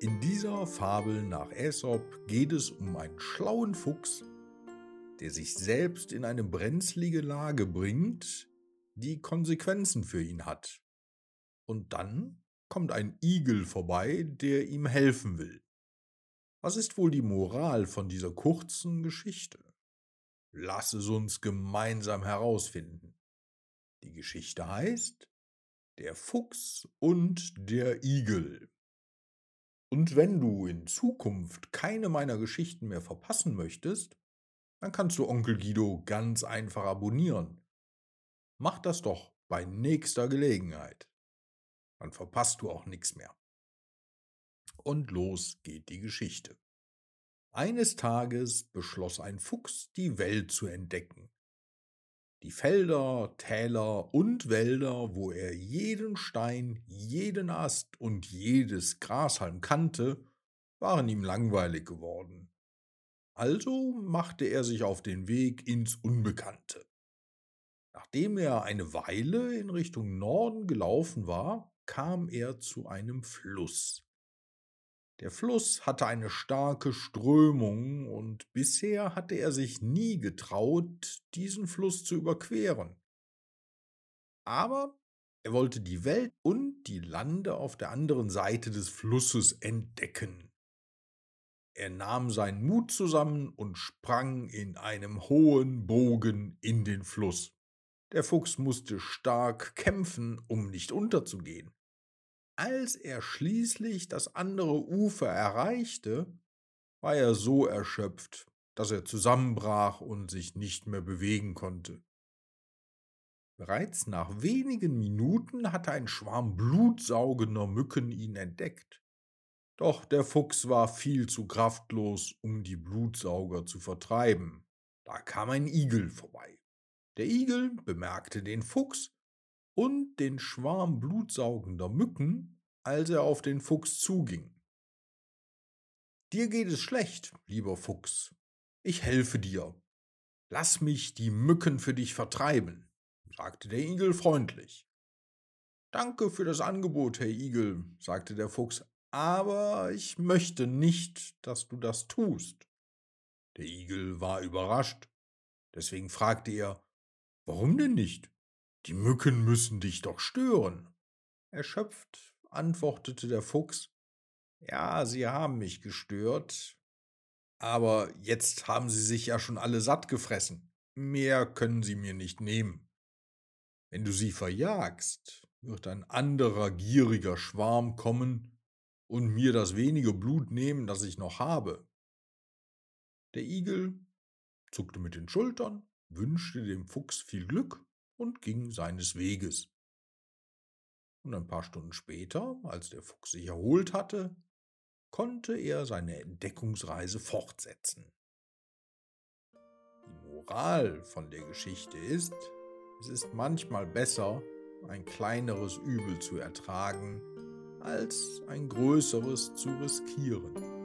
In dieser Fabel nach Aesop geht es um einen schlauen Fuchs, der sich selbst in eine brenzlige Lage bringt, die Konsequenzen für ihn hat. Und dann kommt ein Igel vorbei, der ihm helfen will. Was ist wohl die Moral von dieser kurzen Geschichte? Lass es uns gemeinsam herausfinden. Die Geschichte heißt Der Fuchs und der Igel. Und wenn du in Zukunft keine meiner Geschichten mehr verpassen möchtest, dann kannst du Onkel Guido ganz einfach abonnieren. Mach das doch bei nächster Gelegenheit. Dann verpasst du auch nichts mehr. Und los geht die Geschichte. Eines Tages beschloss ein Fuchs, die Welt zu entdecken. Die Felder, Täler und Wälder, wo er jeden Stein, jeden Ast und jedes Grashalm kannte, waren ihm langweilig geworden. Also machte er sich auf den Weg ins Unbekannte. Nachdem er eine Weile in Richtung Norden gelaufen war, kam er zu einem Fluss. Der Fluss hatte eine starke Strömung und bisher hatte er sich nie getraut, diesen Fluss zu überqueren. Aber er wollte die Welt und die Lande auf der anderen Seite des Flusses entdecken. Er nahm seinen Mut zusammen und sprang in einem hohen Bogen in den Fluss. Der Fuchs musste stark kämpfen, um nicht unterzugehen. Als er schließlich das andere Ufer erreichte, war er so erschöpft, dass er zusammenbrach und sich nicht mehr bewegen konnte. Bereits nach wenigen Minuten hatte ein Schwarm blutsaugender Mücken ihn entdeckt. Doch der Fuchs war viel zu kraftlos, um die Blutsauger zu vertreiben. Da kam ein Igel vorbei. Der Igel bemerkte den Fuchs und den Schwarm blutsaugender Mücken, als er auf den Fuchs zuging. Dir geht es schlecht, lieber Fuchs. Ich helfe dir. Lass mich die Mücken für dich vertreiben, sagte der Igel freundlich. Danke für das Angebot, Herr Igel, sagte der Fuchs, aber ich möchte nicht, dass du das tust. Der Igel war überrascht. Deswegen fragte er, warum denn nicht? Die Mücken müssen dich doch stören. Erschöpft antwortete der Fuchs, ja, sie haben mich gestört, aber jetzt haben sie sich ja schon alle satt gefressen. Mehr können sie mir nicht nehmen. Wenn du sie verjagst, wird ein anderer gieriger Schwarm kommen und mir das wenige Blut nehmen, das ich noch habe. Der Igel zuckte mit den Schultern, wünschte dem Fuchs viel Glück und ging seines Weges. Und ein paar Stunden später, als der Fuchs sich erholt hatte, konnte er seine Entdeckungsreise fortsetzen. Die Moral von der Geschichte ist, es ist manchmal besser, ein kleineres Übel zu ertragen, als ein größeres zu riskieren.